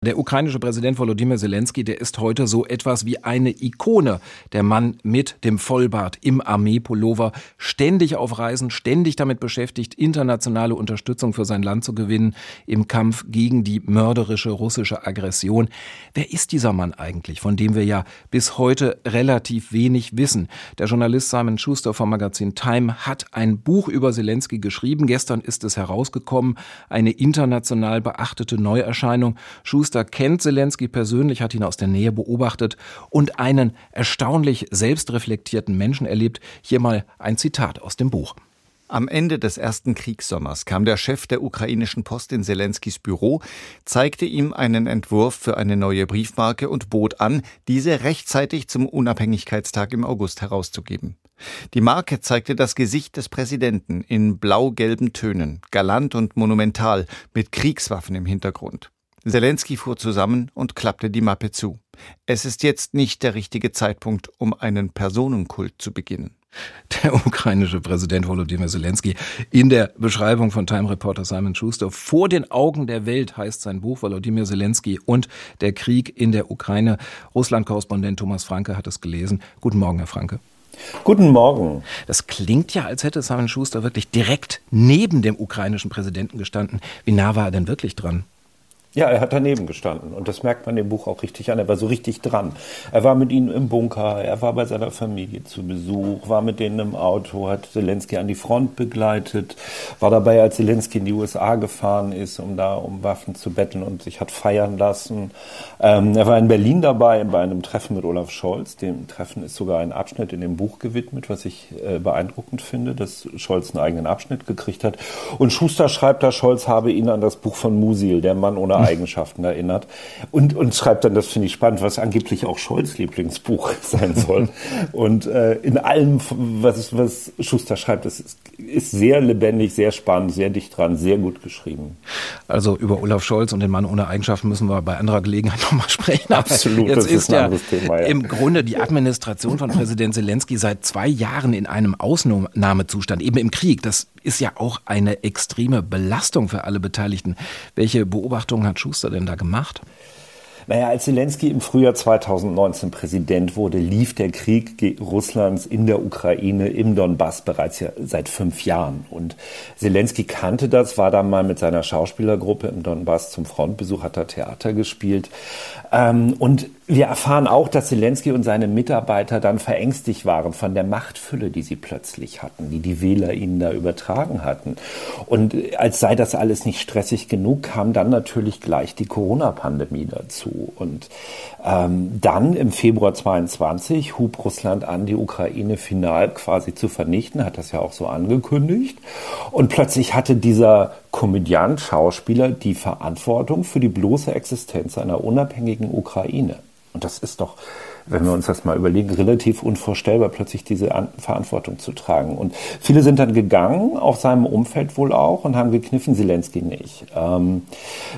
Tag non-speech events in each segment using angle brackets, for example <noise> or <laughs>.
Der ukrainische Präsident Volodymyr Zelensky, der ist heute so etwas wie eine Ikone. Der Mann mit dem Vollbart im Armeepullover, ständig auf Reisen, ständig damit beschäftigt, internationale Unterstützung für sein Land zu gewinnen im Kampf gegen die mörderische russische Aggression. Wer ist dieser Mann eigentlich, von dem wir ja bis heute relativ wenig wissen? Der Journalist Simon Schuster vom Magazin Time hat ein Buch über Zelensky geschrieben. Gestern ist es herausgekommen, eine international beachtete Neuerscheinung. Schuster Schuster kennt Zelensky persönlich, hat ihn aus der Nähe beobachtet und einen erstaunlich selbstreflektierten Menschen erlebt. Hier mal ein Zitat aus dem Buch. Am Ende des ersten Kriegssommers kam der Chef der ukrainischen Post in Zelenskys Büro, zeigte ihm einen Entwurf für eine neue Briefmarke und bot an, diese rechtzeitig zum Unabhängigkeitstag im August herauszugeben. Die Marke zeigte das Gesicht des Präsidenten in blau-gelben Tönen, galant und monumental, mit Kriegswaffen im Hintergrund. Zelensky fuhr zusammen und klappte die Mappe zu. Es ist jetzt nicht der richtige Zeitpunkt, um einen Personenkult zu beginnen. Der ukrainische Präsident Volodymyr Zelensky in der Beschreibung von Time Reporter Simon Schuster. Vor den Augen der Welt heißt sein Buch Volodymyr Zelensky und der Krieg in der Ukraine. Russland-Korrespondent Thomas Franke hat es gelesen. Guten Morgen, Herr Franke. Guten Morgen. Das klingt ja, als hätte Simon Schuster wirklich direkt neben dem ukrainischen Präsidenten gestanden. Wie nah war er denn wirklich dran? Ja, er hat daneben gestanden und das merkt man dem Buch auch richtig an. Er war so richtig dran. Er war mit ihnen im Bunker, er war bei seiner Familie zu Besuch, war mit denen im Auto, hat Zelensky an die Front begleitet, war dabei, als Zelensky in die USA gefahren ist, um da um Waffen zu betteln und sich hat feiern lassen. Ähm, er war in Berlin dabei bei einem Treffen mit Olaf Scholz. Dem Treffen ist sogar ein Abschnitt in dem Buch gewidmet, was ich äh, beeindruckend finde, dass Scholz einen eigenen Abschnitt gekriegt hat. Und Schuster schreibt da, Scholz habe ihn an das Buch von Musil, der Mann ohne Eigenschaften erinnert. Und, und schreibt dann, das finde ich spannend, was angeblich auch Scholz Lieblingsbuch <laughs> sein soll. und äh, in allem, was, was Schuster schreibt, das ist, ist sehr lebendig, sehr spannend, sehr dicht dran, sehr gut geschrieben. Also über Olaf Scholz und den Mann ohne Eigenschaften müssen wir bei anderer Gelegenheit <laughs> nochmal sprechen. Absolut, jetzt ist, ist ja Thema, ja im Grunde die Administration von Präsident Zelensky seit zwei Jahren in einem Ausnahmezustand, eben im Krieg. Das ist ja auch eine extreme Belastung für alle Beteiligten. Welche Beobachtungen hat Schuster denn da gemacht? Naja, als Zelensky im Frühjahr 2019 Präsident wurde, lief der Krieg Russlands in der Ukraine im Donbass bereits ja seit fünf Jahren. Und Zelensky kannte das, war dann mal mit seiner Schauspielergruppe im Donbass zum Frontbesuch, hat da Theater gespielt. Ähm, und wir erfahren auch, dass Zelensky und seine Mitarbeiter dann verängstigt waren von der Machtfülle, die sie plötzlich hatten, die die Wähler ihnen da übertragen hatten. Und als sei das alles nicht stressig genug, kam dann natürlich gleich die Corona-Pandemie dazu. Und ähm, dann im Februar 22 hub Russland an, die Ukraine final quasi zu vernichten, hat das ja auch so angekündigt. Und plötzlich hatte dieser Komödiant, Schauspieler die Verantwortung für die bloße Existenz einer unabhängigen Ukraine. Und das ist doch, wenn wir uns das mal überlegen, relativ unvorstellbar, plötzlich diese An Verantwortung zu tragen. Und viele sind dann gegangen, aus seinem Umfeld wohl auch, und haben gekniffen, Zelensky nicht. Ähm,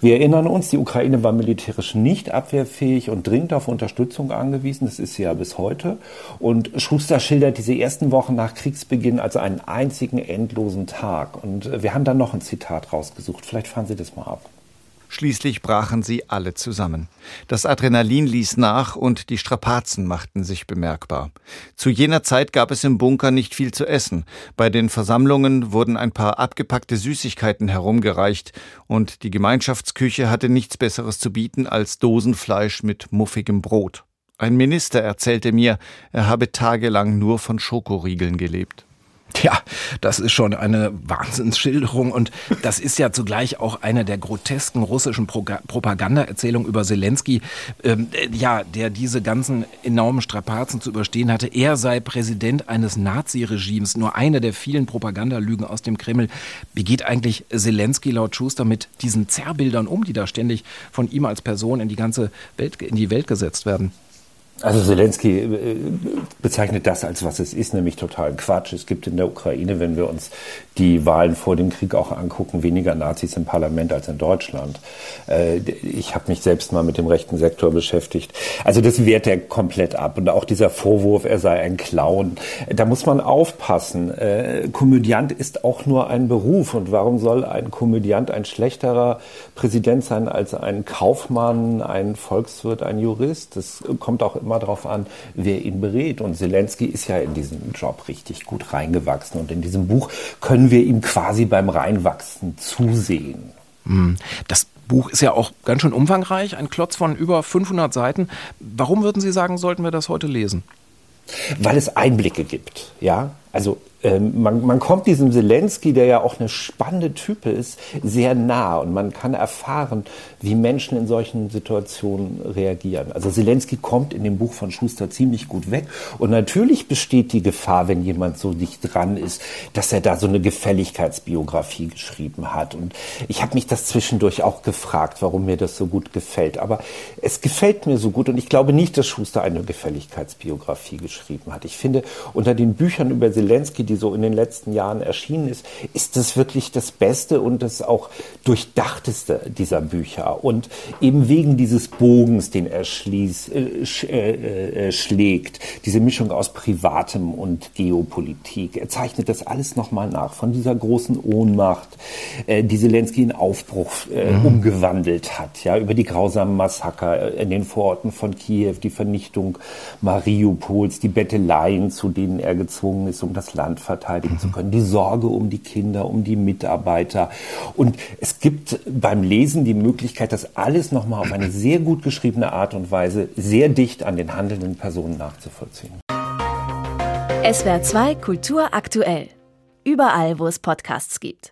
wir erinnern uns, die Ukraine war militärisch nicht abwehrfähig und dringend auf Unterstützung angewiesen. Das ist sie ja bis heute. Und Schuster schildert diese ersten Wochen nach Kriegsbeginn als einen einzigen endlosen Tag. Und wir haben da noch ein Zitat rausgesucht. Vielleicht fahren Sie das mal ab. Schließlich brachen sie alle zusammen. Das Adrenalin ließ nach und die Strapazen machten sich bemerkbar. Zu jener Zeit gab es im Bunker nicht viel zu essen. Bei den Versammlungen wurden ein paar abgepackte Süßigkeiten herumgereicht und die Gemeinschaftsküche hatte nichts Besseres zu bieten als Dosenfleisch mit muffigem Brot. Ein Minister erzählte mir, er habe tagelang nur von Schokoriegeln gelebt. Ja, das ist schon eine Wahnsinnsschilderung und das ist ja zugleich auch eine der grotesken russischen Propagandaerzählungen über Zelensky, ähm, ja, der diese ganzen enormen Strapazen zu überstehen hatte. Er sei Präsident eines Naziregimes, nur eine der vielen Propagandalügen aus dem Kreml. Wie geht eigentlich Zelensky laut Schuster mit diesen Zerrbildern um, die da ständig von ihm als Person in die ganze Welt, in die Welt gesetzt werden? Also Zelensky äh, bezeichnet das als was es ist, nämlich total Quatsch. Es gibt in der Ukraine, wenn wir uns die Wahlen vor dem Krieg auch angucken, weniger Nazis im Parlament als in Deutschland. Äh, ich habe mich selbst mal mit dem rechten Sektor beschäftigt. Also das wehrt er komplett ab. Und auch dieser Vorwurf, er sei ein Clown, da muss man aufpassen. Äh, Komödiant ist auch nur ein Beruf. Und warum soll ein Komödiant ein schlechterer Präsident sein als ein Kaufmann, ein Volkswirt, ein Jurist? Das kommt auch immer darauf an, wer ihn berät. Und Zelensky ist ja in diesen Job richtig gut reingewachsen. Und in diesem Buch können wir ihm quasi beim Reinwachsen zusehen. Hm. Das Buch ist ja auch ganz schön umfangreich, ein Klotz von über 500 Seiten. Warum würden Sie sagen, sollten wir das heute lesen? Weil es Einblicke gibt, ja. Also ähm, man, man kommt diesem Zelensky, der ja auch eine spannende Type ist, sehr nah und man kann erfahren, wie Menschen in solchen Situationen reagieren. Also Zelensky kommt in dem Buch von Schuster ziemlich gut weg und natürlich besteht die Gefahr, wenn jemand so dicht dran ist, dass er da so eine Gefälligkeitsbiografie geschrieben hat. Und ich habe mich das zwischendurch auch gefragt, warum mir das so gut gefällt. Aber es gefällt mir so gut und ich glaube nicht, dass Schuster eine Gefälligkeitsbiografie geschrieben hat. Ich finde, unter den Büchern über Zelensky die so in den letzten Jahren erschienen ist, ist das wirklich das Beste und das auch durchdachteste dieser Bücher. Und eben wegen dieses Bogens, den er schließ, äh, sch, äh, äh, schlägt, diese Mischung aus Privatem und Geopolitik, er zeichnet das alles nochmal nach, von dieser großen Ohnmacht, äh, die Zelensky in Aufbruch äh, mhm. umgewandelt hat, ja, über die grausamen Massaker in den Vororten von Kiew, die Vernichtung Mariupols, die Betteleien, zu denen er gezwungen ist, um das Land Land verteidigen mhm. zu können, die Sorge um die Kinder, um die Mitarbeiter. Und es gibt beim Lesen die Möglichkeit, das alles nochmal auf eine sehr gut geschriebene Art und Weise sehr dicht an den handelnden Personen nachzuvollziehen. SWR 2 Kultur aktuell. Überall, wo es Podcasts gibt.